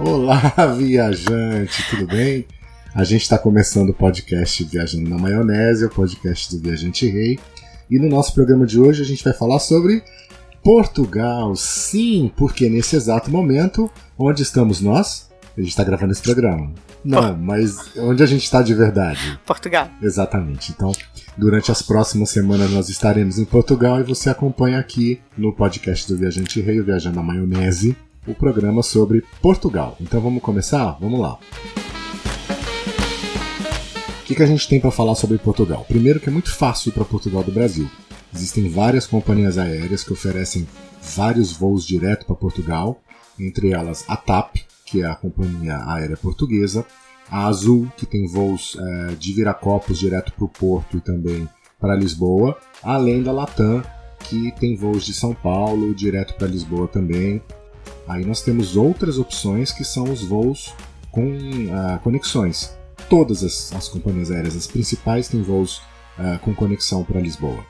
Olá, viajante, tudo bem? A gente está começando o podcast Viajando na Maionese, o podcast do Viajante Rei. E no nosso programa de hoje a gente vai falar sobre Portugal. Sim, porque nesse exato momento, onde estamos nós? A gente está gravando esse programa. Não, mas onde a gente está de verdade? Portugal. Exatamente. Então, durante as próximas semanas nós estaremos em Portugal e você acompanha aqui no podcast do Viajante Rei, o Viajando na Maionese, o programa sobre Portugal. Então vamos começar? Vamos lá. O que, que a gente tem para falar sobre Portugal? Primeiro que é muito fácil para Portugal do Brasil. Existem várias companhias aéreas que oferecem vários voos direto para Portugal, entre elas a TAP, que é a companhia aérea portuguesa, a Azul, que tem voos é, de Viracopos direto para o Porto e também para Lisboa, além da Latam, que tem voos de São Paulo direto para Lisboa também. Aí nós temos outras opções que são os voos com uh, conexões. Todas as, as, companhias aéreas, as principais, têm voos uh, com conexão para Lisboa.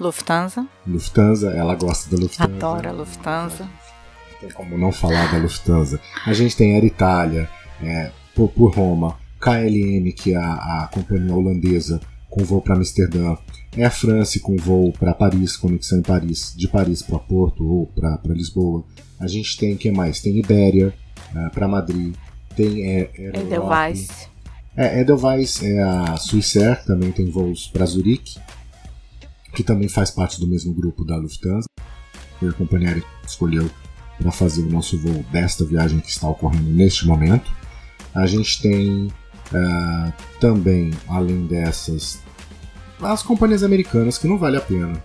Lufthansa. Lufthansa, ela gosta da Lufthansa. Adora a Lufthansa. Não tem como não falar da Lufthansa. A gente tem Air Itália, é, por, por, Roma, KLM, que é a, a companhia holandesa com voo para Amsterdã, Air France com voo para Paris, conexão em Paris, de Paris para Porto ou para Lisboa. A gente tem, que mais? Tem Ibéria uh, para Madrid, tem é, Edelweiss. É, Edelweiss é a Swissair, também tem voos para Zurique, que também faz parte do mesmo grupo da Lufthansa. Foi a companhia aérea que escolheu para fazer o nosso voo desta viagem que está ocorrendo neste momento. A gente tem uh, também, além dessas, as companhias americanas que não vale a pena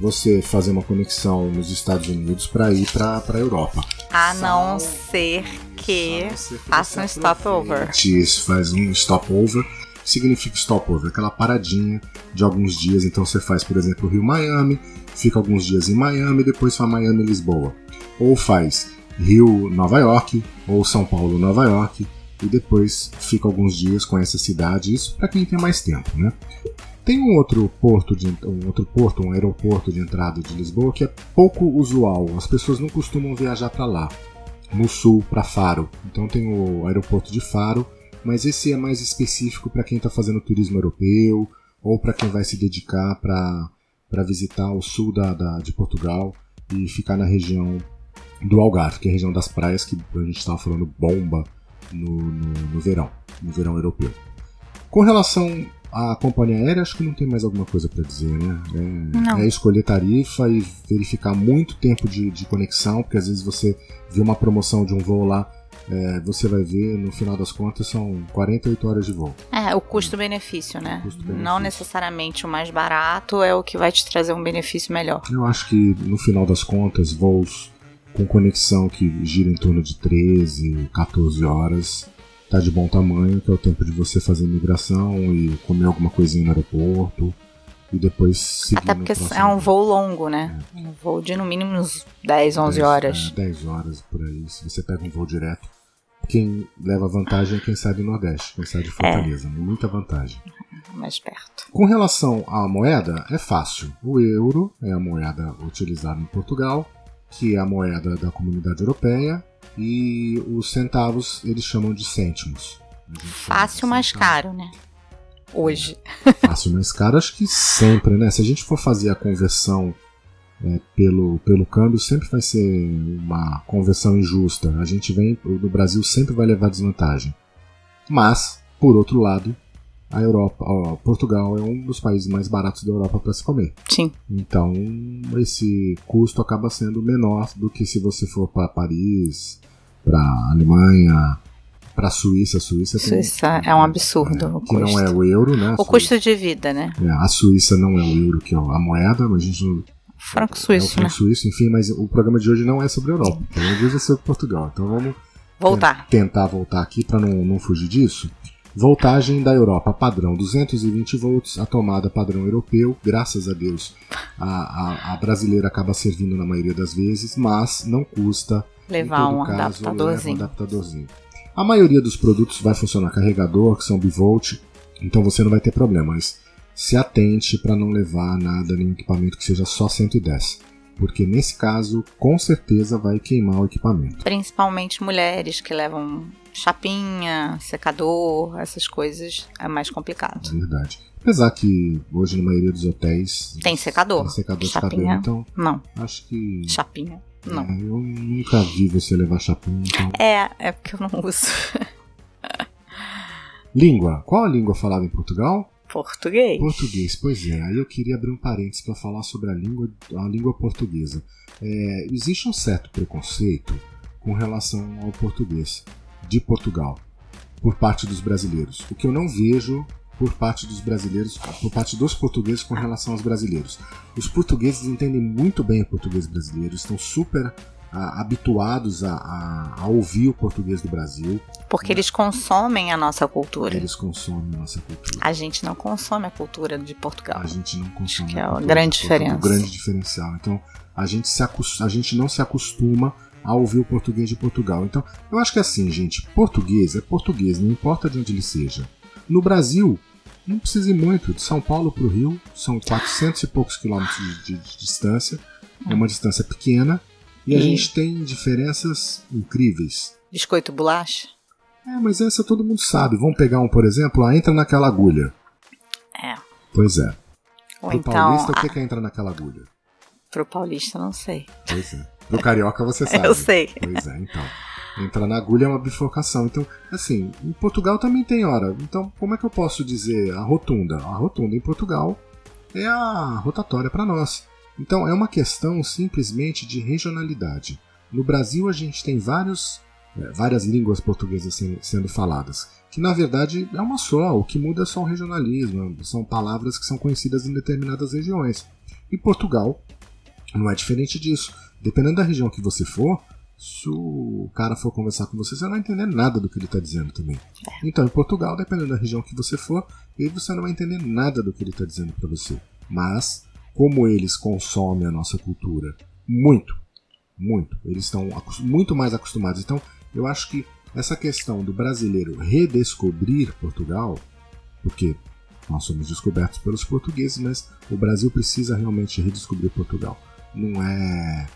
você fazer uma conexão nos Estados Unidos para ir para a Europa. A não ser que faça um stopover. Isso, faz um stopover. Significa stopover? Aquela paradinha de alguns dias. Então você faz, por exemplo, Rio-Miami, fica alguns dias em Miami, depois faz Miami-Lisboa ou faz Rio-Nova York ou São Paulo-Nova York e depois fica alguns dias com essa cidade, isso para quem tem mais tempo, né? Tem um outro porto, de, um outro porto, um aeroporto de entrada de Lisboa que é pouco usual. As pessoas não costumam viajar para lá, no sul, para Faro. Então tem o aeroporto de Faro, mas esse é mais específico para quem está fazendo turismo europeu ou para quem vai se dedicar para visitar o sul da, da, de Portugal e ficar na região do Algarve, que é a região das praias que a gente estava falando bomba no, no, no, verão, no verão europeu. Com relação à companhia aérea, acho que não tem mais alguma coisa para dizer, né? É, é, escolher tarifa e verificar muito tempo de, de, conexão, porque às vezes você vê uma promoção de um voo lá, é, você vai ver, no final das contas, são 48 horas de voo. É, o custo-benefício, né? Custo não necessariamente o mais barato é o que vai te trazer um benefício melhor. Eu acho que, no final das contas, voos com conexão que gira em torno de 13, 14 horas. Tá de bom tamanho, que é o tempo de você fazer migração e comer alguma coisinha no aeroporto e depois seguir Até porque é um voo longo, né? É. Um voo de no mínimo uns 10, 11 10, horas. É, 10 horas por aí. Se você pega um voo direto, quem leva vantagem é quem sai do Nordeste, quem sai de Fortaleza. É. Muita vantagem. Mais perto. Com relação à moeda, é fácil. O euro é a moeda utilizada em Portugal que é a moeda da comunidade europeia, e os centavos eles chamam de cêntimos. Fácil mais caro, né? Hoje. Fácil mais caro, acho que sempre, né? Se a gente for fazer a conversão é, pelo, pelo câmbio, sempre vai ser uma conversão injusta. A gente vem, no Brasil sempre vai levar desvantagem. Mas, por outro lado, a Europa, ó, Portugal é um dos países mais baratos da Europa para se comer. Sim. Então, esse custo acaba sendo menor do que se você for para Paris, para Alemanha, para Suíça. Suíça, Suíça tem, é um absurdo. É, o que custo. não é o euro, né? O custo de vida, né? É, a Suíça não é o euro, que é a moeda, mas a gente não. Franco Suíço, é franco né? Suíço, enfim, mas o programa de hoje não é sobre a Europa. O programa de hoje é sobre Portugal. Então vamos voltar. tentar voltar aqui para não, não fugir disso. Voltagem da Europa padrão 220 volts, a tomada padrão europeu, graças a Deus a, a, a brasileira acaba servindo na maioria das vezes, mas não custa levar um caso, adaptadorzinho. um adaptadorzinho. A maioria dos produtos vai funcionar carregador, que são bivolt, então você não vai ter problemas. Se atente para não levar nada, nenhum equipamento que seja só 110. porque nesse caso, com certeza vai queimar o equipamento. Principalmente mulheres que levam chapinha, secador, essas coisas é mais complicado. Verdade. Apesar que hoje na maioria dos hotéis tem secador. Tem secador chapinha, de cabelo, então. Não. Acho que. Chapinha. Não. É, eu nunca vi você levar chapinha, então. É, é porque eu não uso. língua. Qual a língua falada em Portugal? Português. Português, pois é. Aí eu queria abrir um parênteses para falar sobre a língua, a língua portuguesa. É, existe um certo preconceito com relação ao português de Portugal por parte dos brasileiros. O que eu não vejo por parte dos brasileiros, por parte dos portugueses com relação aos brasileiros. Os portugueses entendem muito bem o português brasileiro, estão super a, habituados a, a, a, ouvir o português do Brasil. Porque né? eles consomem a nossa cultura. Eles consomem a nossa cultura. A gente não consome a cultura de Portugal. A gente não consome. Acho que é a grande diferença. O grande diferencial. Então, a gente, se a gente não se acostuma a ouvir o português de Portugal. Então, eu acho que é assim, gente, português é português, não importa de onde ele seja. No Brasil, não precisa ir muito. De São Paulo para o Rio, são 400 e poucos quilômetros de, de, de distância. É uma distância pequena. E, e, a gente tem diferenças incríveis. Biscoito bolacha? É, mas essa todo mundo sabe. Vamos pegar um, por exemplo, ah, entra naquela agulha. É. Pois é. Ou Pro então, paulista, o que, que é entrar naquela agulha? Pro paulista, não sei. Pois é. Pro carioca, você sabe. Eu sei. Pois é, então. Entrar na agulha é uma bifurcação. Então, assim, em Portugal também tem hora. Então, como é que eu posso dizer a rotunda? A rotunda em Portugal é a rotatória para nós. Então, é uma questão simplesmente de regionalidade. No Brasil, a gente tem vários, é, várias línguas portuguesas sendo faladas, que na verdade é uma só. O que muda é só o regionalismo, são palavras que são conhecidas em determinadas regiões. E Portugal não é diferente disso. Dependendo da região que você for, se o cara for conversar com você, você não vai entender nada do que ele está dizendo também. É. Então, em Portugal, dependendo da região que você for, aí você não vai entender nada do que ele está dizendo para você. Mas, como eles consomem a nossa cultura muito, muito, eles estão muito mais acostumados. Então, eu acho que essa questão do brasileiro redescobrir Portugal, porque nós somos descobertos pelos portugueses, mas o Brasil precisa realmente redescobrir Portugal. Não é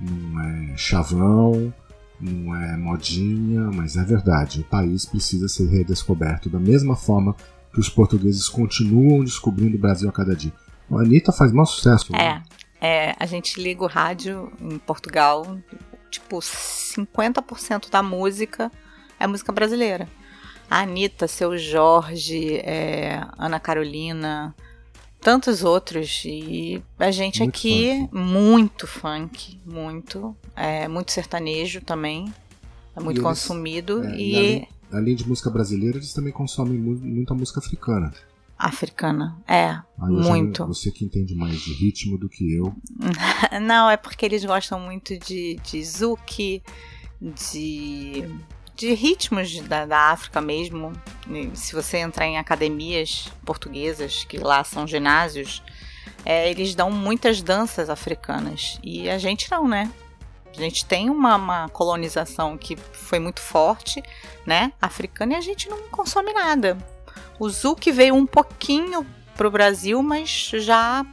não é chavão, não é modinha, mas é verdade. O país precisa ser redescoberto da mesma forma que os portugueses continuam descobrindo o Brasil a cada dia. A Anitta faz maior sucesso. Né? É, é, a gente liga o rádio em Portugal, tipo, 50% da música é música brasileira. A Anitta, Seu Jorge, é, Ana Carolina, tantos outros. E a gente muito aqui, funk. muito funk, muito. É, muito sertanejo também. É muito consumido. É, e, além, além, de música brasileira, eles também consomem muita música africana. Africana, é, muito. Já, você que entende mais de ritmo do que eu. Não, é porque eles gostam muito de, de zouk, de de ritmos da, da África mesmo. Se você entrar em academias portuguesas, que lá são ginásios, é, eles dão muitas danças africanas. E a gente não, né? A gente tem uma, uma, colonização que foi muito forte, né? Africana, e a gente não consome nada. O Zouk veio um pouquinho pro Brasil, mas já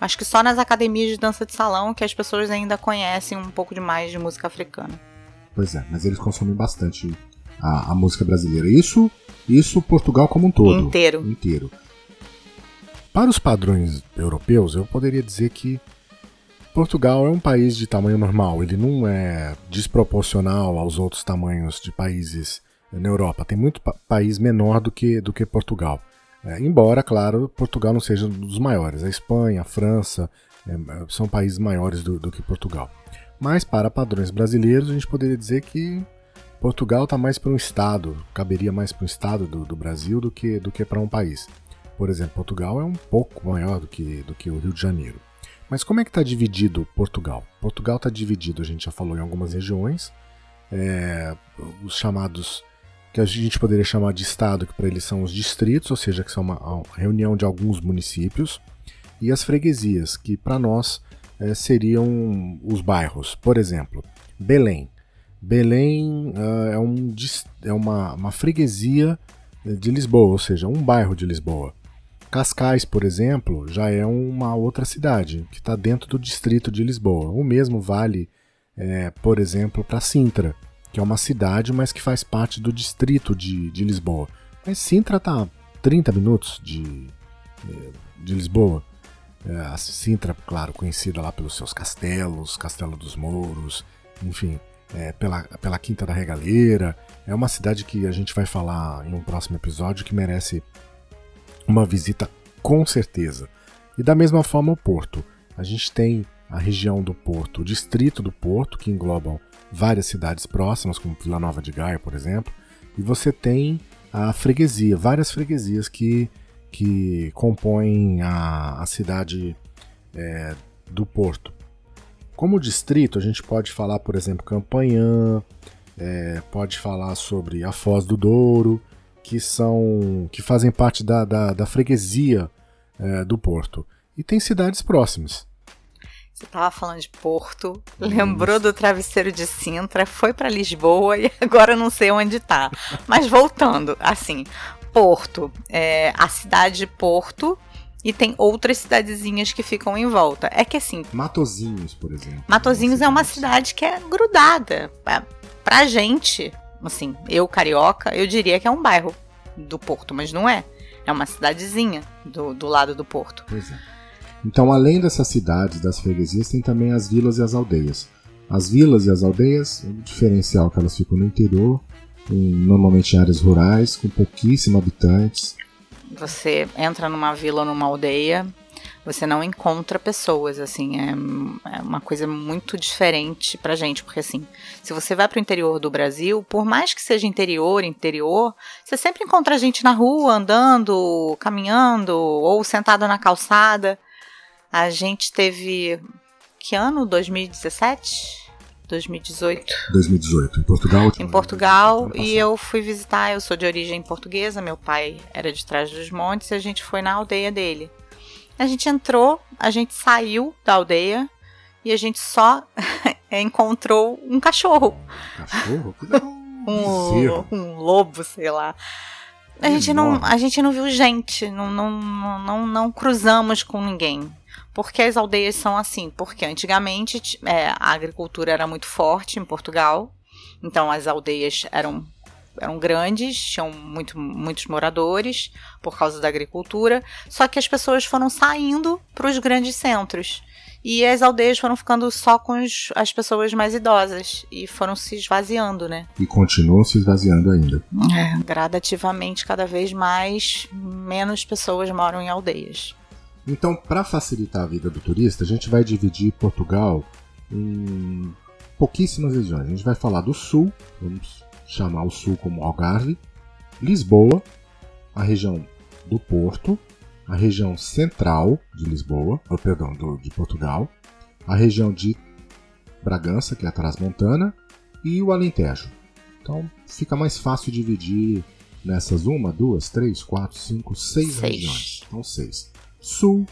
acho que só nas academias de dança de salão que as pessoas ainda conhecem um pouco de mais de música africana. Pois é, mas eles consomem bastante a, a música brasileira. Isso, isso Portugal como um todo. Inteiro. Inteiro. Para os padrões europeus, eu poderia dizer que Portugal é um país de tamanho normal, ele não é desproporcional aos outros tamanhos de países na Europa. Tem muito pa país menor do que, do que Portugal. É, embora, claro, Portugal não seja um dos maiores. A Espanha, a França é, são países maiores do, do que Portugal. Mas para padrões brasileiros, a gente poderia dizer que Portugal está mais para um estado, caberia mais para um estado do, do, Brasil do que, do que para um país. Por exemplo, Portugal é um pouco maior do que, do que o Rio de Janeiro. Mas como é que está dividido Portugal? Portugal está dividido, a gente já falou, em algumas regiões, é, os chamados que a gente poderia chamar de estado, que para eles são os distritos, ou seja, que são uma, uma reunião de alguns municípios, e as freguesias, que para nós é, seriam os bairros. Por exemplo, Belém. Belém uh, é, um, é uma, uma freguesia de Lisboa, ou seja, um bairro de Lisboa. Cascais, por exemplo, já é uma outra cidade que está dentro do distrito de Lisboa. O mesmo vale, é, por exemplo, para Sintra, que é uma cidade, mas que faz parte do distrito de, de Lisboa. Mas Sintra está 30 minutos de, de Lisboa. É, a Sintra, claro, conhecida lá pelos seus castelos, Castelo dos Mouros, enfim, é, pela, pela Quinta da Regaleira. É uma cidade que a gente vai falar em um próximo episódio que merece uma visita com certeza. E da mesma forma o Porto. A gente tem a região do Porto, o distrito do Porto, que englobam várias cidades próximas, como Vila Nova de Gaia, por exemplo, e você tem a freguesia, várias freguesias que, que compõem a, a cidade é, do Porto. Como distrito, a gente pode falar, por exemplo, Campanhã, é, pode falar sobre a Foz do Douro, que são que fazem parte da, da, da freguesia é, do Porto. E tem cidades próximas. Você estava falando de Porto, lembrou do travesseiro de Sintra, foi para Lisboa e agora não sei onde está. Mas voltando, assim, Porto, é, a cidade de Porto e tem outras cidadezinhas que ficam em volta. É que assim. Matozinhos, por exemplo. Matozinhos é uma cidade que é grudada. Pra, pra gente, assim, eu carioca, eu diria que é um bairro do Porto, mas não é. É uma cidadezinha do, do lado do Porto. Pois é. Então, além dessas cidades, das freguesias, tem também as vilas e as aldeias. As vilas e as aldeias, o diferencial é que elas ficam no interior, em, normalmente em áreas rurais, com pouquíssimos habitantes. Você entra numa vila numa aldeia, você não encontra pessoas, assim, é, é, uma coisa muito diferente pra gente, porque assim, se você vai pro interior do Brasil, por mais que seja interior, interior, você sempre encontra gente na rua, andando, caminhando, ou sentada na calçada. A gente teve, que ano? 2017? 2018. 2018, em Portugal? Em Portugal, e eu fui visitar, eu sou de origem portuguesa, meu pai era de Trás dos Montes, e a gente foi na aldeia dele. A gente entrou, a gente saiu da aldeia e a gente só encontrou um cachorro. Cachorro? um, um lobo, sei lá. A gente, não, a gente não viu gente, não, não, não, não cruzamos com ninguém. Porque as aldeias são assim? Porque antigamente é, a agricultura era muito forte em Portugal, então as aldeias eram eram grandes, tinham muito, muitos moradores por causa da agricultura, só que as pessoas foram saindo para os grandes centros. E as aldeias foram ficando só com os, as pessoas mais idosas e foram se esvaziando, né? E continuam se esvaziando ainda. É, gradativamente, cada vez mais, menos pessoas moram em aldeias. Então, para facilitar a vida do turista, a gente vai dividir Portugal em pouquíssimas regiões. A gente vai falar do sul, vamos chamar o sul como Algarve, Lisboa, a região do Porto, a região central de Lisboa, ou, perdão, do, de Portugal, a região de Bragança, que é a Transmontana, e o Alentejo. Então fica mais fácil dividir nessas uma, duas, três, quatro, cinco, seis, seis. regiões. Então seis. Sul,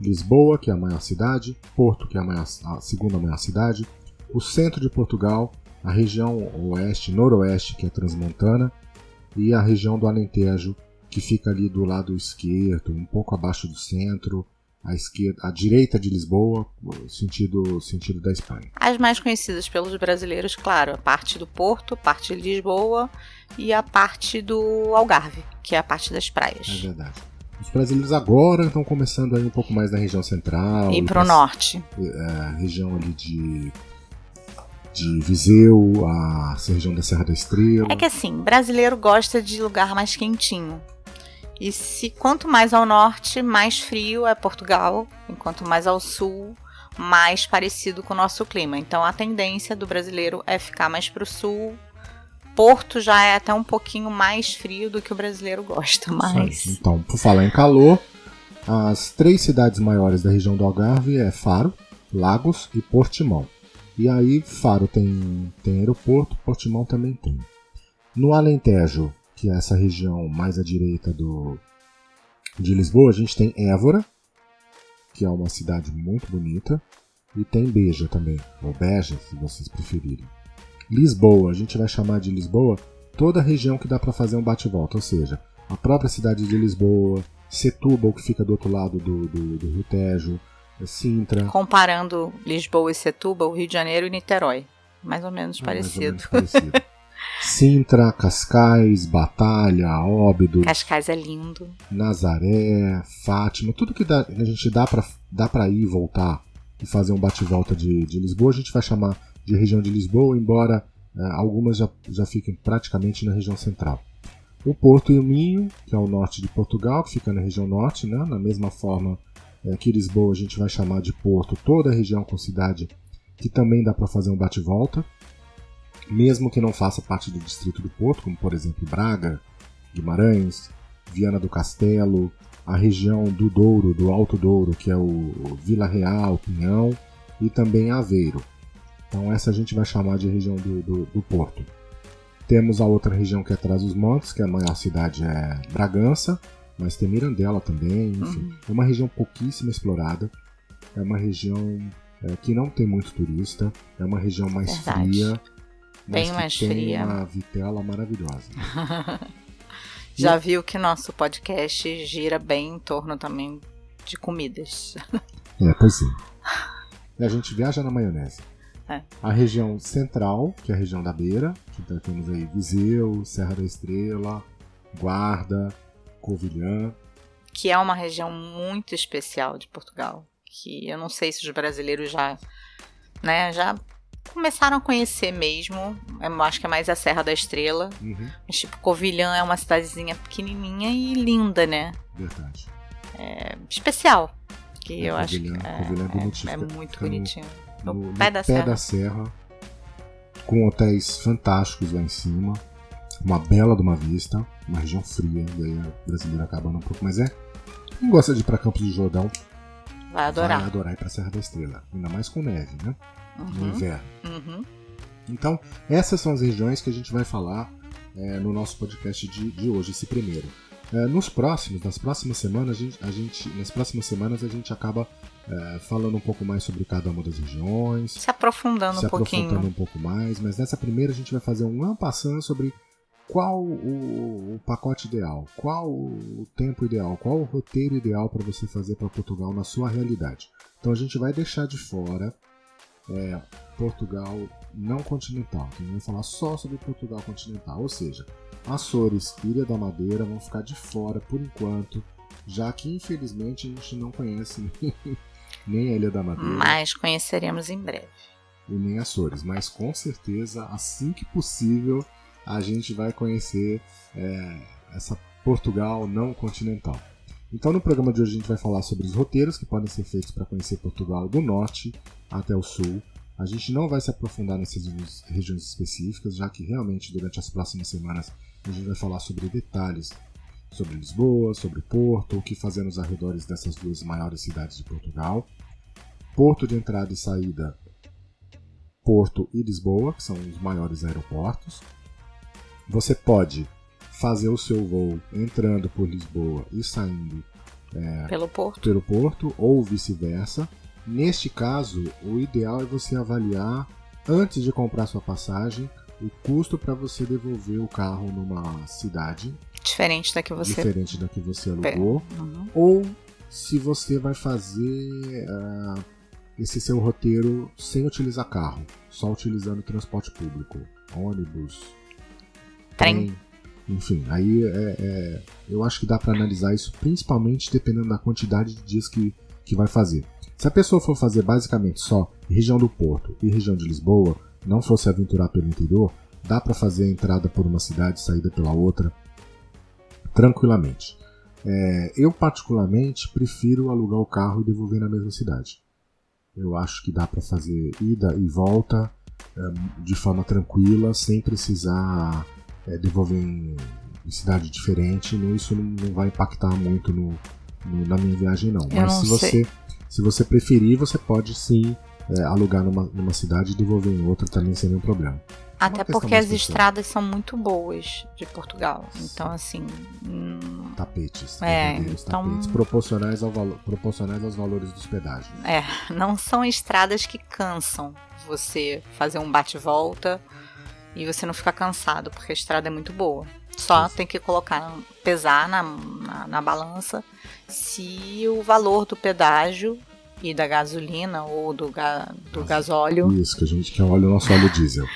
Lisboa, que é a maior cidade, Porto, que é a, maior, a segunda maior cidade, o centro de Portugal, a região oeste, noroeste, que é transmontana, e a região do Alentejo, que fica ali do lado esquerdo, um pouco abaixo do centro, à esquerda, à direita de Lisboa, sentido sentido da Espanha. As mais conhecidas pelos brasileiros, claro, a parte do Porto, a parte de Lisboa e a parte do Algarve, que é a parte das praias. É verdade. Os brasileiros agora estão começando aí um pouco mais na região central. E para o norte. É, região ali de de Viseu, a região da Serra da Estrela. É que assim, brasileiro gosta de lugar mais quentinho. E se quanto mais ao norte, mais frio é Portugal, enquanto mais ao sul, mais parecido com o nosso clima. Então a tendência do brasileiro é ficar mais para o sul. Porto já é até um pouquinho mais frio do que o brasileiro gosta, mas. Então, por falar em calor, as três cidades maiores da região do Algarve é Faro, Lagos e Portimão. E aí Faro tem, tem aeroporto, Portimão também tem. No Alentejo, que é essa região mais à direita do, de Lisboa, a gente tem Évora, que é uma cidade muito bonita, e tem Beja também, ou Beja, se vocês preferirem. Lisboa, a gente vai chamar de Lisboa toda a região que dá para fazer um bate-volta, ou seja, a própria cidade de Lisboa, Setúbal, que fica do outro lado do, do, do Rio Tejo, é Sintra. Comparando Lisboa e Setúbal, Rio de Janeiro e Niterói. Mais ou menos Ah, parecido. mais ou menos parecido. Sintra, Cascais, Batalha, Óbidos, Cascais é lindo. Nazaré, Fátima, tudo que dá- a gente dá pra, dá pra ir e voltar e fazer um bate-volta de, de Lisboa, a gente vai chamar de região de Lisboa, embora eh, algumas já, já fiquem praticamente na região central. O Porto e o Minho, que é o norte de Portugal, que fica na região norte, né? na mesma forma eh, que Lisboa, a gente vai chamar de Porto toda a região com cidade que também dá para fazer um bate-volta, mesmo que não faça parte do distrito do Porto, como por exemplo Braga, Guimarães, Viana do Castelo, a região do Douro, do Alto Douro, que é o Vila Real, Pinhão, e também Aveiro. Então essa a gente vai chamar de região do, do, do Porto. Temos a outra região que é atrás dos montes, que a maior cidade é Bragança, mas tem Mirandela também, enfim. Uhum. É uma região pouquíssimo explorada, é uma região é, que não tem muito turista, é uma região mais Verdade. fria, Bem mais tem fria. uma vitela maravilhosa. Já viu que nosso podcast gira bem em torno também de comidas. É, pois é. E a gente viaja na maionese. É. A região central, que é a região da beira, que tá- temos aí Viseu, Serra da Estrela, Guarda, Covilhã. que é uma região muito especial de Portugal, que eu não sei se os brasileiros já, né, já começaram a conhecer mesmo. Eu acho que é mais a Serra da Estrela. Uhum, Mas, tipo, Covilhã é uma cidadezinha pequenininha e linda, né? verdade. É especial. Que É, eu acho que Covilhã- é, Covilhã é bonitinho, é, é muito bonitinho. No, No no pé da serra. serra, com hotéis fantásticos lá em cima, uma bela de uma vista, uma região fria, e aí o brasileiro acaba um pouco, mas é. Quem gosta de ir pra Campos do Jordão Vai adorar. vai adorar ir pra Serra da Estrela, ainda mais com neve, né? No Uhum, inverno. uhum. Então, essas são as regiões que a gente vai falar é, no nosso podcast de, de hoje, esse primeiro. É, nos próximos, nas próximas semanas, a gente, a gente- nas próximas semanas a gente acaba é, falando um pouco mais sobre cada uma das regiões, Se aprofundando se um pouquinho. aprofundando um pouco mais, mas nessa primeira a gente vai fazer um ampassando sobre qual o, o pacote ideal, qual o tempo ideal, qual o roteiro ideal para você fazer para Portugal na sua realidade. Então a gente vai deixar de fora é, Portugal não continental, então a gente vai falar só sobre Portugal continental, ou seja, Açores, Ilha da Madeira vão ficar de fora por enquanto, já que infelizmente a gente não conhece nem a Ilha da Madeira Mas conheceremos em breve. e nem Açores, mas com certeza, assim que possível, a gente vai conhecer é, essa Portugal não continental. Então, no programa de hoje, a gente vai falar sobre os roteiros que podem ser feitos para conhecer Portugal do norte até o sul. A gente não vai se aprofundar nessas regiões- regiões específicas, já que realmente durante as próximas semanas a gente vai falar sobre detalhes sobre Lisboa, sobre Porto, o que fazer nos arredores dessas duas maiores cidades de Portugal. Porto de entrada e saída Porto e Lisboa, que são os maiores aeroportos. Você pode fazer o seu voo entrando por Lisboa e saindo Pelo Porto. pelo Porto, ou vice-versa. Neste caso, o ideal é você avaliar, antes de comprar sua passagem, o custo para você devolver o carro numa cidade Diferente da que você. diferente da que você alugou, Uhum. ou se você vai fazer ah, esse seu roteiro sem utilizar carro, só utilizando transporte público, ônibus, Trem. enfim. Aí é, é- eu acho que dá para analisar isso principalmente dependendo da quantidade de dias que, que vai fazer. Se a pessoa for fazer basicamente só região do Porto e região de Lisboa, não for se aventurar pelo interior, dá para fazer a entrada por uma cidade, saída pela outra, tranquilamente. É, eu, particularmente, prefiro alugar o carro e devolver na mesma cidade. Eu acho que dá para fazer ida e volta é, de forma tranquila, sem precisar é, devolver em, cidade diferente. Não, isso não, vai impactar muito no, no- na minha viagem, não. Eu Mas não se você, se você preferir, você pode sim é, alugar numa, numa cidade e devolver em outra também sem nenhum problema. Até porque as estradas são muito boas de Portugal. Então, assim. hum, Tapetes, É, então- tapetes proporcionais, ao valo- proporcionais aos valores dos pedágios. É, não são estradas que cansam você fazer um bate-volta e você não ficar cansado, porque a estrada é muito boa. Só Sim. tem que colocar, pesar na, na, na balança se o valor do pedágio e da gasolina ou do, ga, do gasóleo. Isso, que a gente quer óleo, nosso óleo diesel.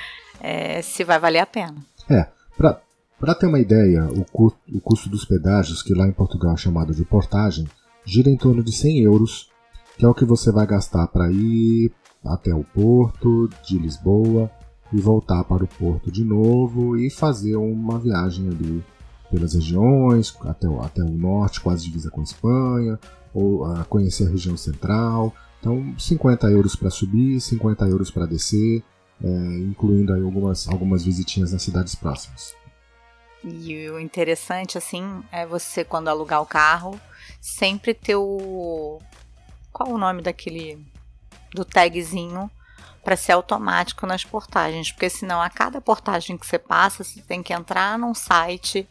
É, se vai valer a pena. É, para ter uma ideia, o, cu, o custo dos pedágios, que lá em Portugal é chamado de portagem, gira em torno de 100 euros, que é o que você vai gastar para ir até o porto de Lisboa e voltar para o porto de novo e fazer uma viagem ali pelas regiões, até o, até o norte, quase divisa com a Espanha, ou uh, conhecer a região central. Então, 50 euros para subir, 50 euros para descer, é, incluindo aí algumas, algumas visitinhas nas cidades próximas. E o interessante, assim, é você, quando alugar o carro, sempre ter o. Qual o nome daquele. do tagzinho para ser automático nas portagens, porque senão a cada portagem que você passa, você tem que entrar num site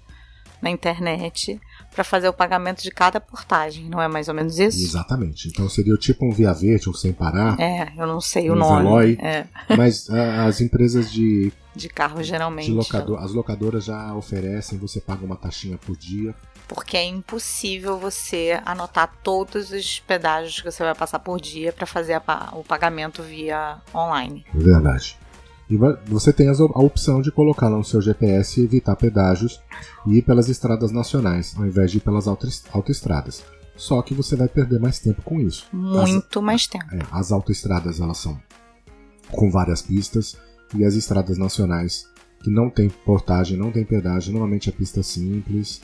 na internet para fazer o pagamento de cada portagem, não é mais ou menos isso? Exatamente. Então seria tipo um via verde ou sem parar. É, eu não sei um o nome. Veloy, é. Mas a, as empresas de de carro geralmente. De locador, as locadoras já oferecem, você paga uma taxinha por dia. Porque é impossível você anotar todos os pedágios que você vai passar por dia para fazer a, o pagamento via online. Verdade. E você tem a opção de colocar lá no seu GPS e evitar pedágios e ir pelas estradas nacionais, ao invés de ir pelas autoestradas. Só que você vai perder mais tempo com isso. Muito as, mais tempo. É, as autoestradas elas são com várias pistas e as estradas nacionais que não tem portagem, não tem pedágio, normalmente é pista simples.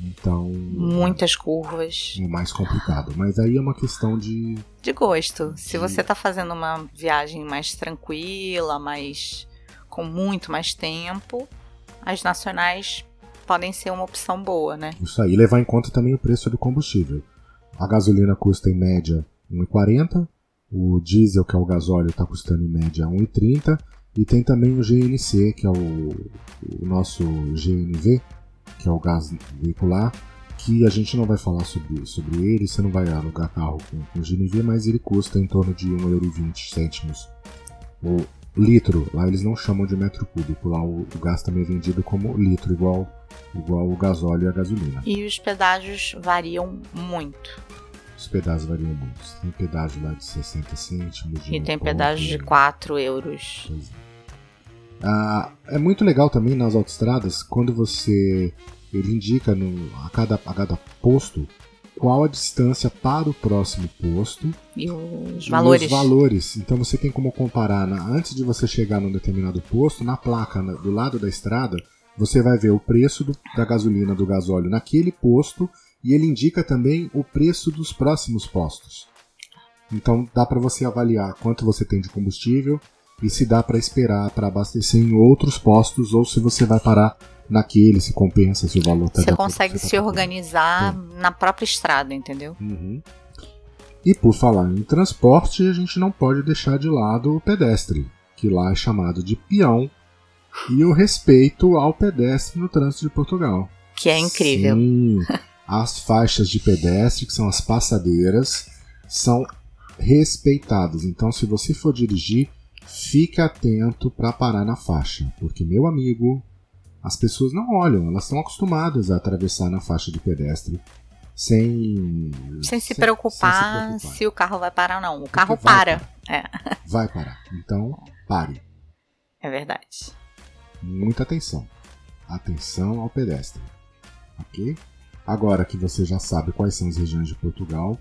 Então. Muitas curvas. É mais complicado. Mas aí é uma questão de. De gosto. Se você está fazendo uma viagem mais tranquila, mais. com muito mais tempo, as nacionais podem ser uma opção boa, né? Isso aí. Levar em conta também o preço do combustível. A gasolina custa em média 1,40. O diesel, que é o gasóleo, está custando em média 1,30. E tem também o GNC, que é o, o nosso GNV, que é o gás veicular, que a gente não vai falar sobre, sobre ele, você não vai alugar carro com, com GNV, mas ele custa em torno de 1,20€ o litro. Lá eles não chamam de metro cúbico, lá o, o gás também é vendido como litro, igual, igual o gasóleo e a gasolina. E os pedágios variam muito. Os pedágios variam muito. Tem pedágio lá de 60 cêntimos. e tem pedágio de 4 euros. Pois é. Ah, é muito legal também nas autoestradas quando você ele indica no, a, cada, a cada posto qual a distância para o próximo posto e os valores. E os valores. Então você tem como comparar na, antes de você chegar num determinado posto, na placa na, do lado da estrada, você vai ver o preço do, da gasolina, do gasóleo naquele posto e ele indica também o preço dos próximos postos. Então dá para você avaliar quanto você tem de combustível, e se dá para esperar para abastecer em outros postos ou se você vai parar naquele, se compensa, se o valor está Você consegue você se tá organizar é. na própria estrada, entendeu? Uhum. E por falar em transporte, a gente não pode deixar de lado o pedestre, que lá é chamado de peão, e o respeito ao pedestre no trânsito de Portugal. Que é incrível. Sim, as faixas de pedestre, que são as passadeiras, são respeitadas. Então, se você for dirigir, fique atento para parar na faixa, porque, meu amigo, as pessoas não olham, elas estão acostumadas a atravessar na faixa de pedestre sem, sem, se, preocupar sem se preocupar se o carro vai parar ou não. O porque carro para. Parar. É. Vai parar. Então, pare. É verdade. Muita atenção. Atenção ao pedestre. Ok? Agora que você já sabe quais são as regiões de Portugal,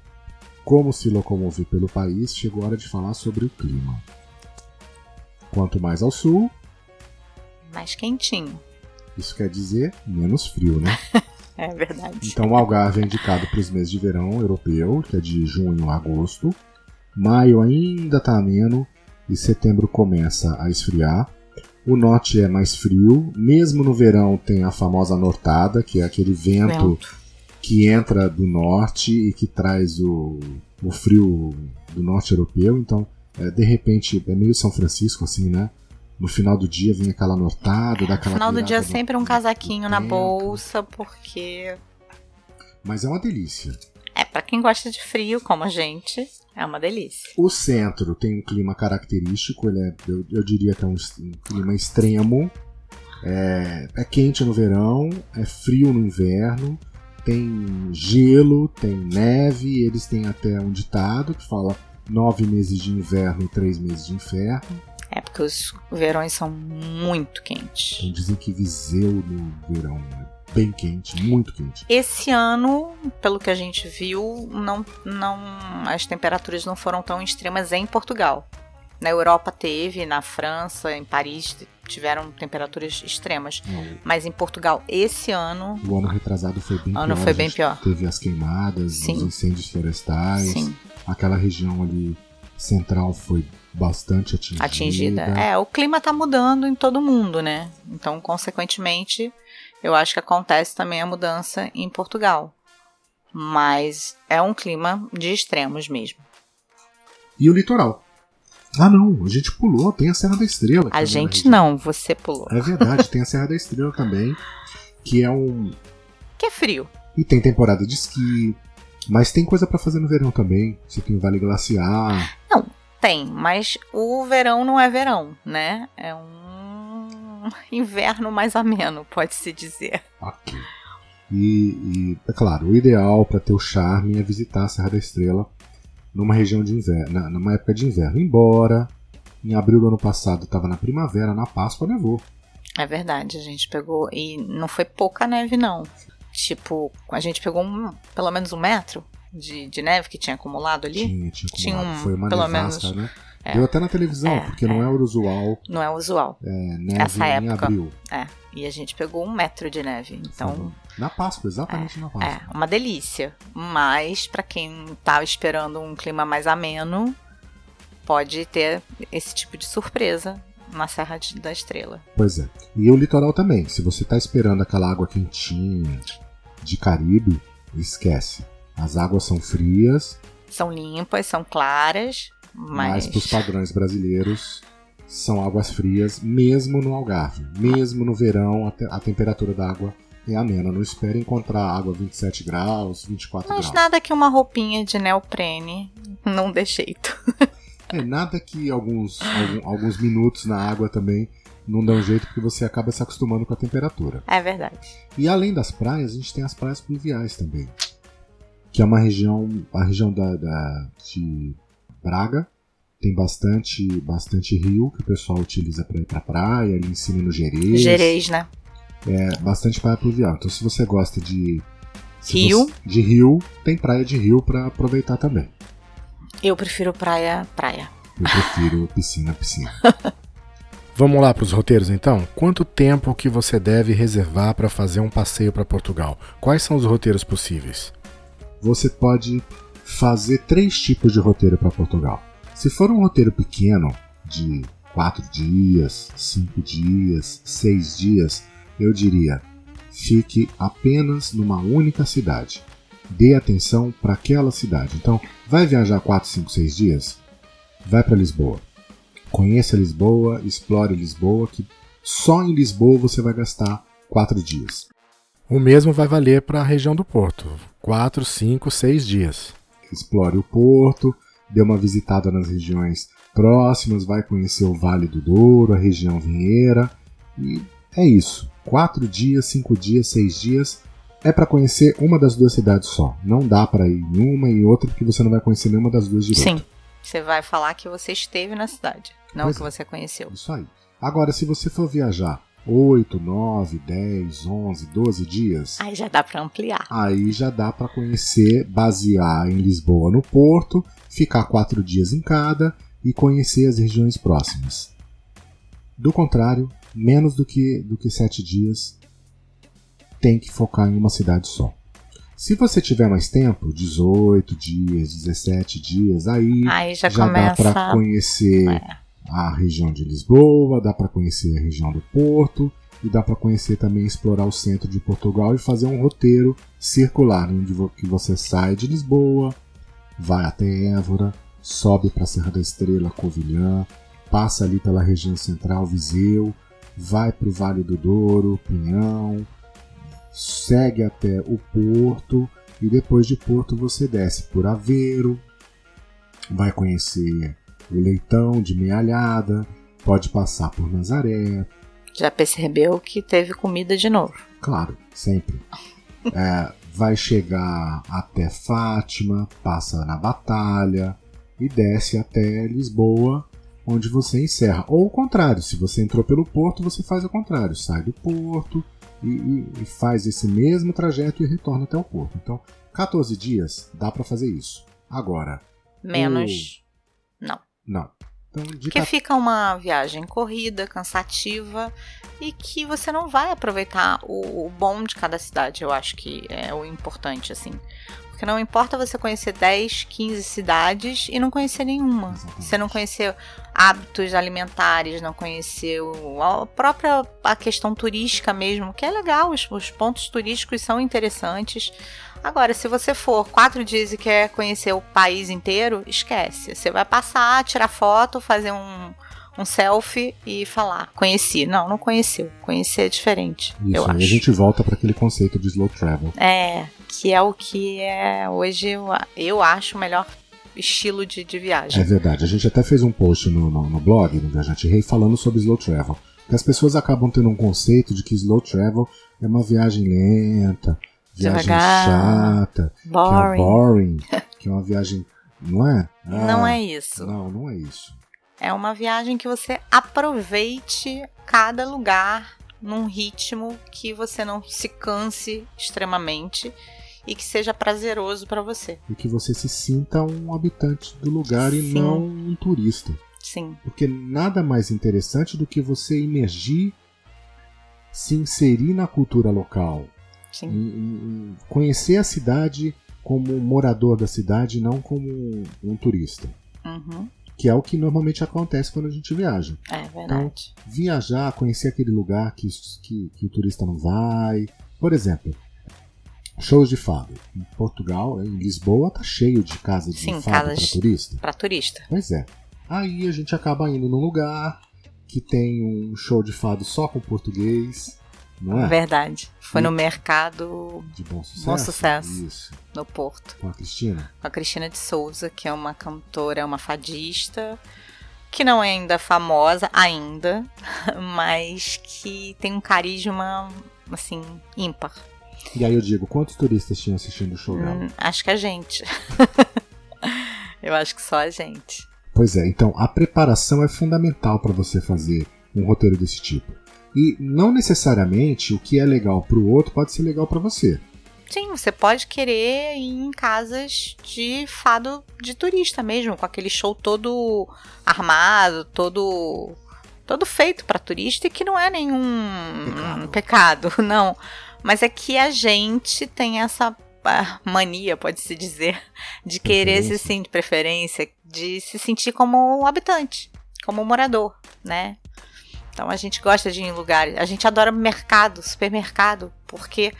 como se locomover pelo país, chegou a hora de falar sobre o clima. Quanto mais ao sul, mais quentinho. Isso quer dizer menos frio, né? é verdade. Então o Algarve é indicado para os meses de verão europeu, que é de junho a agosto. Maio ainda está ameno e setembro começa a esfriar. O norte é mais frio, mesmo no verão tem a famosa nortada, que é aquele vento, vento. que entra do norte e que traz o, o frio do norte europeu. Então é, de repente, é meio São Francisco, assim, né? No final do dia vem aquela notada, dá aquela. No final do dia sempre um casaquinho na bolsa, porque. Mas é uma delícia. É, para quem gosta de frio, como a gente, é uma delícia. O centro tem um clima característico, ele é, eu, eu diria que é um, um clima extremo. É, é, quente no verão, é frio no inverno, tem gelo, tem neve, eles têm até um ditado que fala nove meses de inverno e três meses de inferno. É porque os verões são muito quentes. Então dizem que Viseu no verão é bem quente, muito quente. Esse ano, pelo que a gente viu, não, não, as temperaturas não foram tão extremas em Portugal. Na Europa teve, na França, em Paris tiveram temperaturas extremas. Não, Mas em Portugal, esse ano, o ano retrasado foi bem Ano pior. foi a bem pior. Teve as queimadas, Sim. os incêndios florestais. sim, Aquela região ali central foi bastante atingida. atingida. É, o clima tá mudando em todo mundo, né? Então, consequentemente, eu acho que acontece também a mudança em Portugal. Mas é um clima de extremos mesmo. E o litoral. Ah não, a gente pulou, tem a Serra da Estrela. A gente não, você pulou. É verdade, tem a Serra da Estrela também, que é um. Que é frio. E tem temporada de esqui. Mas tem coisa pra fazer no verão também. Você tem o Vale Glaciar. Tem, mas o verão não é verão, né? É um inverno mais ameno, pode-se dizer. Ok. E, e, é claro, o ideal pra ter o charme é visitar a Serra da Estrela numa região de inverno, na- numa época de inverno. Embora em abril do ano passado estava na primavera, na Páscoa nevou. É verdade, a gente pegou. E não foi pouca neve, não. Tipo, a gente pegou um, pelo menos um metro de, de neve que tinha acumulado ali. Tinha, tinha, Tinha acumulado. um, Foi uma pelo nevasca, menos, né? é. Deu até na televisão, É, porque não é o usual Não é usual. é, neve Essa época. abril. É. E a gente pegou um metro de neve. Então, Na Páscoa, exatamente na Páscoa. é uma delícia. Mas, pra quem tá esperando um clima mais ameno, pode ter esse tipo de surpresa na Serra de- da Estrela. Pois é. E o litoral também. Se você tá esperando aquela água quentinha de Caribe, esquece. As águas são frias, São limpas, são claras, mas mas. para os padrões brasileiros são águas frias, mesmo no Algarve. Mesmo no verão, a, te- a temperatura da água é amena. Não espere encontrar água 27 graus, 24 Mas graus. nada que uma roupinha de neoprene não dê jeito. É nada que alguns, algum- alguns minutos na água também não dão jeito, porque você acaba se acostumando com a temperatura. É verdade. E além das praias, a gente tem as praias pluviais também. Que é uma região, a região da, da- de Braga, tem bastante, bastante rio que o pessoal utiliza para ir pra praia, ali em cima no Gerês. Gerês, né? É bastante praia pluvial. Então se você gosta de Rio. você- de rio, tem praia de rio para aproveitar também. Eu prefiro praia, praia. Eu prefiro piscina, piscina. Vamos lá para os roteiros então? Quanto tempo que você deve reservar para fazer um passeio para Portugal? Quais são os roteiros possíveis? você pode fazer três tipos de roteiro para Portugal. Se for um roteiro pequeno, de quatro dias, cinco dias, seis dias, eu diria: fique apenas numa única cidade. Dê atenção para aquela cidade. Então, vai viajar quatro, cinco, seis dias? Vai para Lisboa. Conheça Lisboa, explore Lisboa, que só em Lisboa você vai gastar quatro dias. O mesmo vai valer para a região do Porto. 4, 5, 6 dias. explore o porto, dê uma visitada nas regiões próximas, vai conhecer o Vale do Douro, a região Vinheira. E é isso. Quatro dias, cinco dias, seis dias é para conhecer uma das duas cidades só. Não dá para ir em uma e outra porque você não vai conhecer nenhuma das duas direito. Sim. Você vai falar que você esteve na cidade, não Pois que é. você conheceu. Isso aí. Agora, se você for viajar 8, 9, 10, 11, 12 dias, Aí já dá pra ampliar. Aí já dá para conhecer, basear em Lisboa no Porto, ficar quatro dias em cada e conhecer as regiões próximas. Do contrário, menos do que, do que sete dias tem que focar em uma cidade só. Se você tiver mais tempo, 18 dias, 17 dias, aí Aí já, já dá começa. para conhecer É. a região de Lisboa, dá para conhecer a região do Porto e dá para conhecer também explorar o centro de Portugal e fazer um roteiro circular onde vo- que você sai de Lisboa, vai até Évora, sobe para a Serra da Estrela, Covilhã, passa ali pela região central, Viseu, vai para o Vale do Douro, Pinhão, segue até o Porto e depois de Porto você desce por Aveiro, vai conhecer o Leitão de Mealhada, pode passar por Nazaré, Já percebeu que teve comida de novo. claro, sempre. É, vai chegar até Fátima, passa na Batalha e desce até Lisboa, onde você encerra. Ou o contrário, se você entrou pelo porto, você faz o contrário, sai do porto e, e, faz esse mesmo trajeto e retorna até o porto. Então, 14 dias dá para fazer isso. Agora. Menos. O... Não. Não. Então, Porque fica uma viagem corrida, cansativa e que você não vai aproveitar o, o, bom de cada cidade, eu acho que é o importante, assim. Porque não importa você conhecer 10, 15 cidades e não conhecer nenhuma. Você não conhecer hábitos alimentares, não conhecer a própria a questão turística mesmo, que é legal, os, os pontos turísticos são interessantes. Agora, se você for quatro dias e quer conhecer o país inteiro, esquece. Você vai passar, tirar foto, fazer um, um selfie e falar, conheci. Não, não conheceu. Conhecer é diferente. Isso, eu aí acho. a gente volta para aquele conceito de slow travel. É, que é o que é hoje eu, eu acho o melhor estilo de, de viagem. É verdade. A gente até fez um post no, no, no blog, no Viajante Rei, falando sobre slow travel. Que as pessoas acabam tendo um conceito de que slow travel é uma viagem lenta, viagem Devagar, chata, boring. que é boring, que é uma viagem. Não é? Ah, não é isso. Não, não é isso. É uma viagem que você aproveite cada lugar num ritmo que você não se canse extremamente e que seja prazeroso para você. E que você se sinta um habitante do lugar Sim. e não um turista. Sim. Porque nada mais interessante do que você emergir, se inserir na cultura local, Sim. E, e conhecer a cidade como morador da cidade, não como um, um turista. Uhum. Que é o que normalmente acontece quando a gente viaja. É verdade. Então, viajar, conhecer aquele lugar que, que, que o turista não vai. Por exemplo, shows de fado. Em Portugal, em Lisboa, tá cheio de casas de Sim, fado para turista. Para turista. Pois é. Aí a gente acaba indo num lugar que tem um show de fado só com português não é? Verdade. Foi e... no mercado de bom sucesso. Bom sucesso. Isso. No Porto. Com a Cristina? Com a Cristina de Souza, que é uma cantora, uma fadista, que não é ainda famosa, ainda, mas que tem um carisma, assim, ímpar. E aí eu digo, quantos turistas tinham assistindo o show dela? Hum, acho que a gente. eu acho que só a gente. Pois é, então a preparação é fundamental para você fazer um roteiro desse tipo. E não necessariamente o que é legal para o outro pode ser legal para você. Sim, você pode querer ir em casas de fado de turista mesmo, com aquele show todo armado, todo todo feito para turista e que não é nenhum pecado. pecado, não. Mas é que a gente tem essa ah, mania, pode-se dizer, de querer se sentir, preferência, de se sentir como um habitante, como um morador, né? Então a gente gosta de ir em lugares. A gente adora mercado, supermercado, porque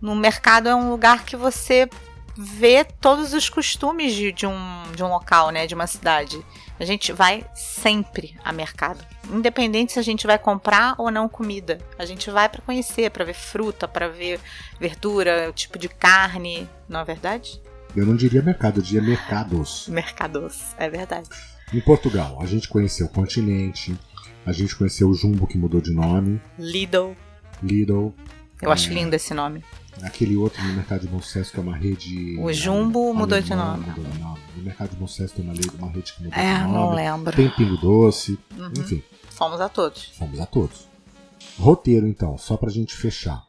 no mercado é um lugar que você vê todos os costumes de, de, um, de um local, né? De uma cidade. A gente vai sempre a mercado. Independente se a gente vai comprar ou não comida. A gente vai para conhecer, para ver fruta, para ver verdura, tipo de carne. Não é verdade? Eu não diria mercado, eu diria mercados. Mercados, é verdade. Em Portugal, a gente conheceu o continente, a gente conheceu o Jumbo, que mudou de nome. Lidl. Lidl. Eu é, acho lindo esse nome. Aquele outro no Mercado de Bom Sucesso, que é uma rede. O Jumbo mudou de nome. Mudou de nome. No Mercado de Bom Sucesso tem uma, uma rede que mudou é, de nome. não lembro. Tem Pingo Doce. Uhum. Enfim. Fomos a todos. Fomos a todos. Roteiro, então, só pra gente fechar.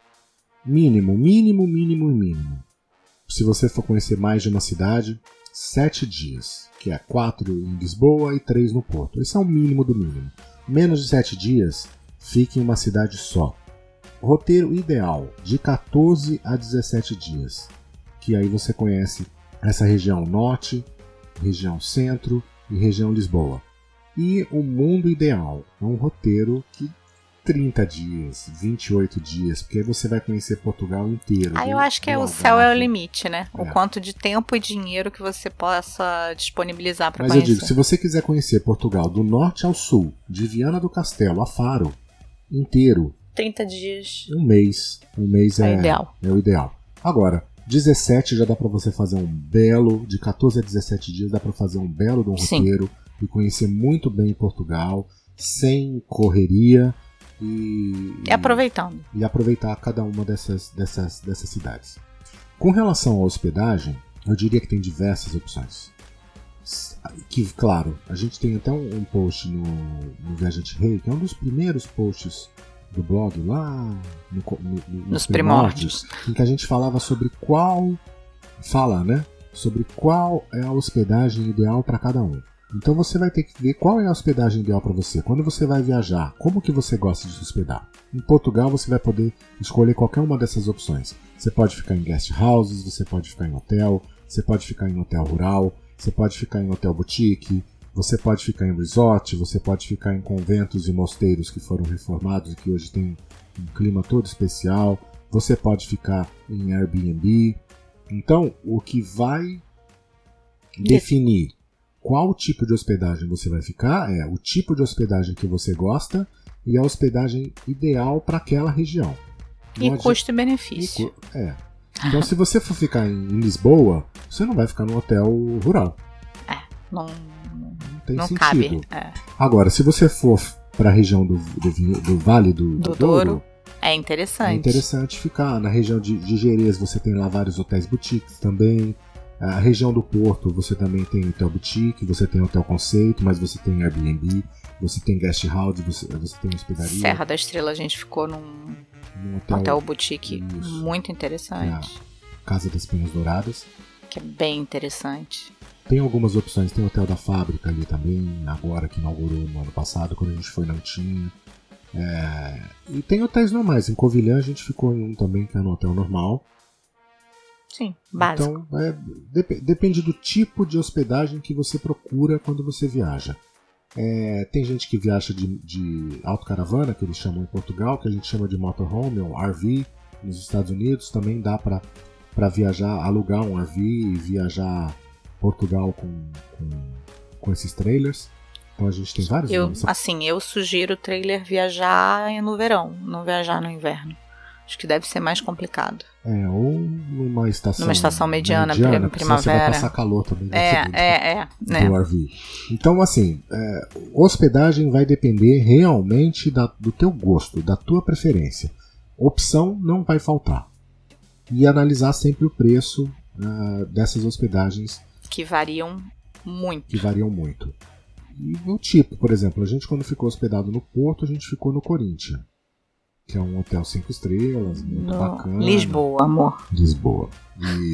Mínimo, mínimo, mínimo e mínimo. Se você for conhecer mais de uma cidade, sete dias. Que é quatro em Lisboa e três no Porto. Esse é o mínimo do mínimo menos de 7 dias, fique em uma cidade só. Roteiro ideal, de 14 a 17 dias, que aí você conhece essa região norte, região centro e região Lisboa. E o mundo ideal é um roteiro que 30 dias, 28 dias, porque aí você vai conhecer Portugal inteiro. Ah, eu acho que é o céu é o limite, né? É. O quanto de tempo e dinheiro que você possa disponibilizar para conhecer. Mas eu digo, se você quiser conhecer Portugal do norte ao sul, de Viana do Castelo a Faro, inteiro. 30 dias. Um mês. Um mês é, é, ideal. é o ideal. Agora, 17 já dá para você fazer um belo, de 14 a 17 dias dá para fazer um belo de um roteiro e conhecer muito bem Portugal, sem correria e, e aproveitando. E aproveitar cada uma dessas, dessas, dessas cidades. Com relação à hospedagem, eu diria que tem diversas opções. Que, claro, a gente tem até um, post no, no Viajante Rei, que é um dos primeiros posts do blog lá no, no, no, nos primórdios, em que a gente falava sobre qual fala, né? Sobre qual é a hospedagem ideal para cada um. Então você vai ter que ver qual é a hospedagem ideal para você. Quando você vai viajar, como que você gosta de se hospedar? Em Portugal você vai poder escolher qualquer uma dessas opções. Você pode ficar em guest houses, você pode ficar em hotel, você pode ficar em hotel rural, você pode ficar em hotel boutique, você pode ficar em resort, você pode ficar em conventos e mosteiros que foram reformados e que hoje tem um clima todo especial. Você pode ficar em Airbnb. Então, o que vai definir qual tipo de hospedagem você vai ficar é o tipo de hospedagem que você gosta e a hospedagem ideal para aquela região. E custo e benefício. E, é. Então, se você for ficar em, Lisboa, você não vai ficar num hotel rural. É, não, não tem não sentido. Cabe, é. Agora, se você for para a região do, do, do, Vale do, do, do Douro, Douro, é interessante. É interessante ficar. Na região de, de Jerez, você tem lá vários hotéis boutiques também. A região do Porto você também tem hotel boutique, você tem hotel conceito, mas você tem Airbnb, você tem guest house, você, você tem hospedaria. Serra da Estrela a gente ficou num, num hotel, hotel boutique isso. muito interessante. É Casa das Penhas Douradas. Que é bem interessante. Tem algumas opções, tem o Hotel da Fábrica ali também, agora que inaugurou no ano passado, quando a gente foi não tinha. É... E tem hotéis normais, em Covilhã a gente ficou em um também, que é no hotel normal. Sim, básico. Então, é, dep depende do tipo de hospedagem que você procura quando você viaja. É, tem gente que viaja de, de autocaravana, que eles chamam em Portugal, que a gente chama de motorhome ou RV. Nos Estados Unidos também dá para viajar, alugar um RV e viajar Portugal com, com, com esses trailers. Então a gente tem vários. Eu, assim, eu sugiro trailer viajar no verão, não viajar no inverno. Acho que deve ser mais complicado. É, ou numa estação. Numa estação mediana, mediana primavera. Você vai passar calor também. É, é, é. Do é. RV. Então, assim, é, hospedagem vai depender realmente da, do teu gosto, da tua preferência. Opção não vai faltar. E analisar sempre o preço uh, dessas hospedagens. Que variam muito. Que variam muito. E o tipo, por exemplo, a gente quando ficou hospedado no Porto, a gente ficou no Corinthians que é um hotel cinco estrelas, muito no... bacana. Lisboa, amor. Lisboa.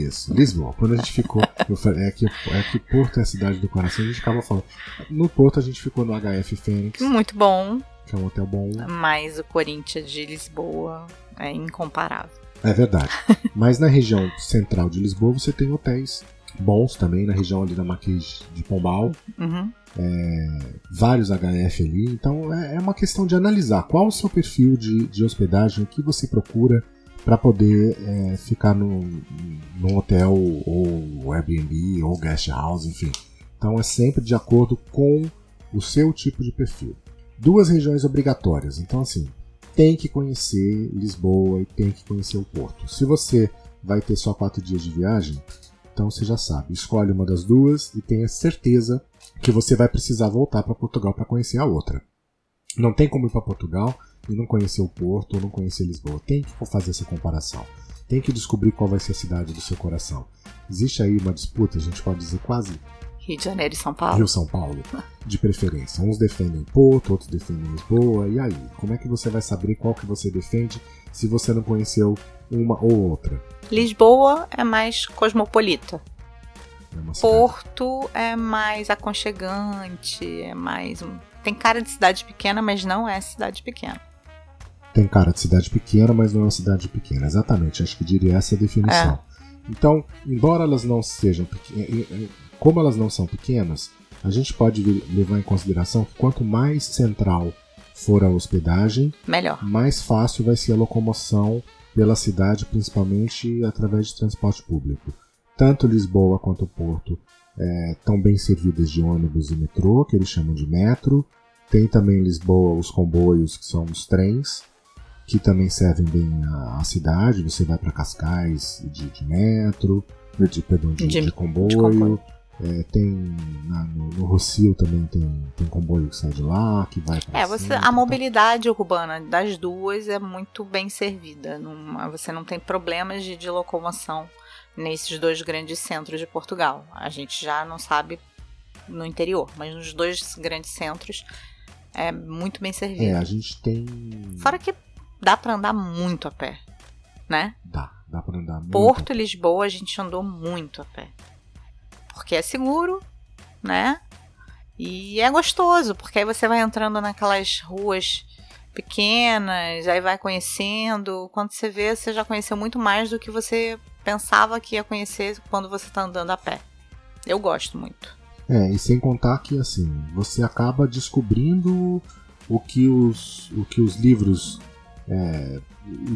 Isso, Lisboa. Quando a gente ficou, eu falei, é que, é que Porto é a cidade do coração, a gente acaba falando. No Porto a gente ficou no HF Fênix. Muito bom. Que é um hotel bom. Mas o Corinthians de Lisboa é incomparável. É verdade. Mas na região central de Lisboa você tem hotéis bons também, na região ali da Marquês de Pombal. Uhum é, vários HF ali. Então é, é, uma questão de analisar qual o seu perfil de, de hospedagem, o que você procura para poder é, ficar no, no hotel ou Airbnb ou guest house, enfim. Então é sempre de acordo com o seu tipo de perfil. Duas regiões obrigatórias. Então assim, tem que conhecer Lisboa e tem que conhecer o Porto. Se você vai ter só quatro dias de viagem, então você já sabe, escolhe uma das duas e tenha certeza que você vai precisar voltar para Portugal para conhecer a outra. Não tem como ir para Portugal e não conhecer o Porto ou não conhecer Lisboa. Tem que fazer essa comparação. Tem que descobrir qual vai ser a cidade do seu coração. Existe aí uma disputa, a gente pode dizer quase Rio de Janeiro e São Paulo. Rio São Paulo, de preferência. Uns defendem Porto, outros defendem Lisboa. E aí, como é que você vai saber qual que você defende se você não conheceu uma ou outra? Lisboa é mais cosmopolita. É Porto é mais aconchegante, é mais. Tem cara de cidade pequena, mas não é cidade pequena. Tem cara de cidade pequena, mas não é uma cidade pequena. Exatamente, acho que diria essa definição. É. Então, embora elas não sejam pequenas, como elas não são pequenas, a gente pode levar em consideração que quanto mais central for a hospedagem, melhor. Mais fácil vai ser a locomoção pela cidade, principalmente através de transporte público tanto Lisboa quanto Porto estão é, bem servidas de ônibus e metrô, que eles chamam de metro. Tem também em Lisboa os comboios, que são os trens, que também servem bem a, a cidade. Você vai para Cascais de, de metro, de, perdão, de, de, de comboio. De comboio. É, tem na, no, no Rocio também tem, tem comboio que sai de lá, que vai É, você, a mobilidade urbana das duas é muito bem servida. Numa, você não tem problemas de, de locomoção nesses dois grandes centros de Portugal. A gente já não sabe no interior, mas nos dois grandes centros é muito bem servido. É, a gente tem. Fora que dá para andar muito a pé, né? Dá, dá para andar muito. Porto e Lisboa a gente andou muito a pé. Porque é seguro, né? E é gostoso, porque aí você vai entrando naquelas ruas pequenas, aí vai conhecendo. Quando você vê, você já conheceu muito mais do que você pensava que ia conhecer quando você está andando a pé. Eu gosto muito. É, e sem contar que assim, você acaba descobrindo o que os, o que os livros é,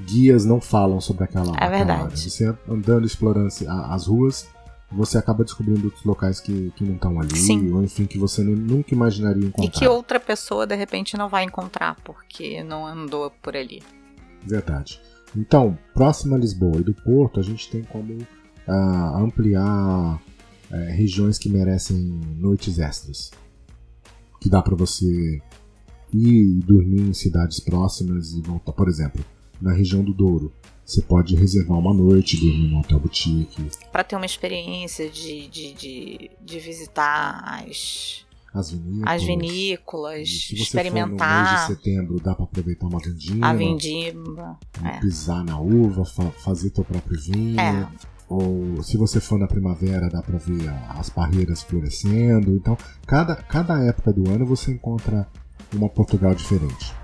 guias não falam sobre aquela, é aquela área. Você andando, explorando as ruas, você acaba descobrindo outros locais que, que não estão ali, Sim. ou enfim, que você nunca imaginaria encontrar. E que outra pessoa de repente não vai encontrar, porque não andou por ali. Verdade. Então, próximo a Lisboa e do Porto, a gente tem como uh, ampliar uh, regiões que merecem noites extras. Que dá para você ir e dormir em cidades próximas e voltar. Por exemplo, na região do Douro, você pode reservar uma noite, dormir no hotel boutique. Para ter uma experiência de, de, de, de visitar as as vinícolas. As vinícolas, se experimentar. For no mês de setembro dá para aproveitar uma vindima. A vindima. É. Pisar na uva, fa fazer teu próprio vinho. É. Ou se você for na primavera, dá para ver as parreiras florescendo. Então, cada, cada época do ano você encontra uma Portugal diferente.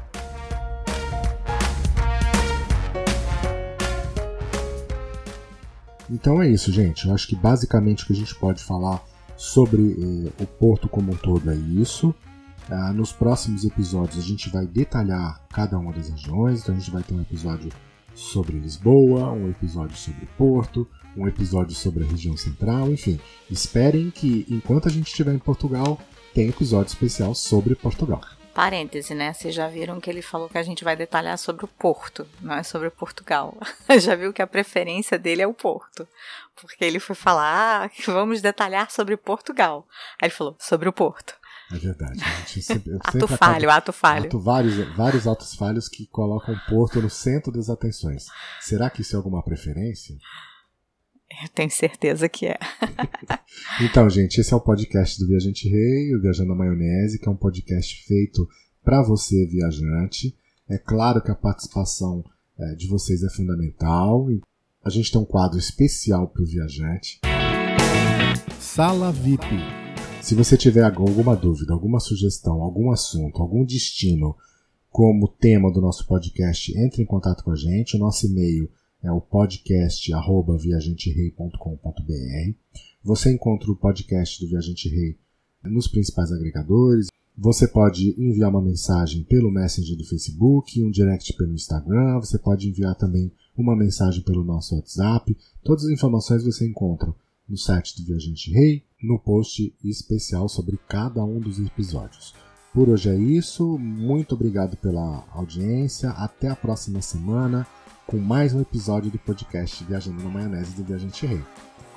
Então é isso, gente. Eu acho que basicamente o que a gente pode falar sobre eh, o Porto como um todo é isso. Ah, nos próximos episódios a gente vai detalhar cada uma das regiões, então a gente vai ter um episódio sobre Lisboa, um episódio sobre Porto, um episódio sobre a região central, enfim. Esperem que enquanto a gente estiver em Portugal, tem episódio especial sobre Portugal. Parêntese, né? Vocês já viram que ele falou que a gente vai detalhar sobre o Porto, não é sobre Portugal. já viu que a preferência dele é o Porto. Porque ele foi falar, ah, vamos detalhar sobre Portugal. Aí ele falou, sobre o Porto. É verdade. Sempre, ato falho, ato falho. Ato vários, vários atos falhos que colocam o Porto no centro das atenções. Será que isso é alguma preferência? Eu tenho certeza que é. então, gente, esse é o podcast do Viajante Rei, o Viajando na Maionese, que é um podcast feito para você, viajante. É claro que a participação é, de vocês é fundamental. A gente tem um quadro especial para o viajante. Sala VIP. Se você tiver alguma dúvida, alguma sugestão, algum assunto, algum destino como tema do nosso podcast, entre em contato com a gente. O nosso e-mail o podcast viajanterei.com.br. Você encontra o podcast do Viajante Rei nos principais agregadores. Você pode enviar uma mensagem pelo Messenger do Facebook, um direct pelo Instagram, você pode enviar também uma mensagem pelo nosso WhatsApp. Todas as informações você encontra no site do Viajante Rei, no post especial sobre cada um dos episódios. Por hoje é isso, muito obrigado pela audiência, até a próxima semana com mais um episódio do podcast Viajando na Maionese do Viajante Rei.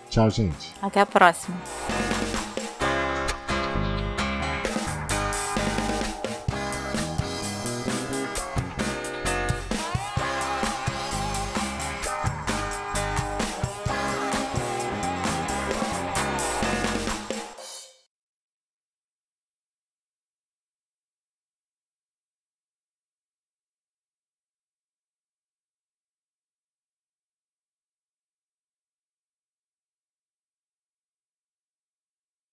Tchau, gente. Até a próxima.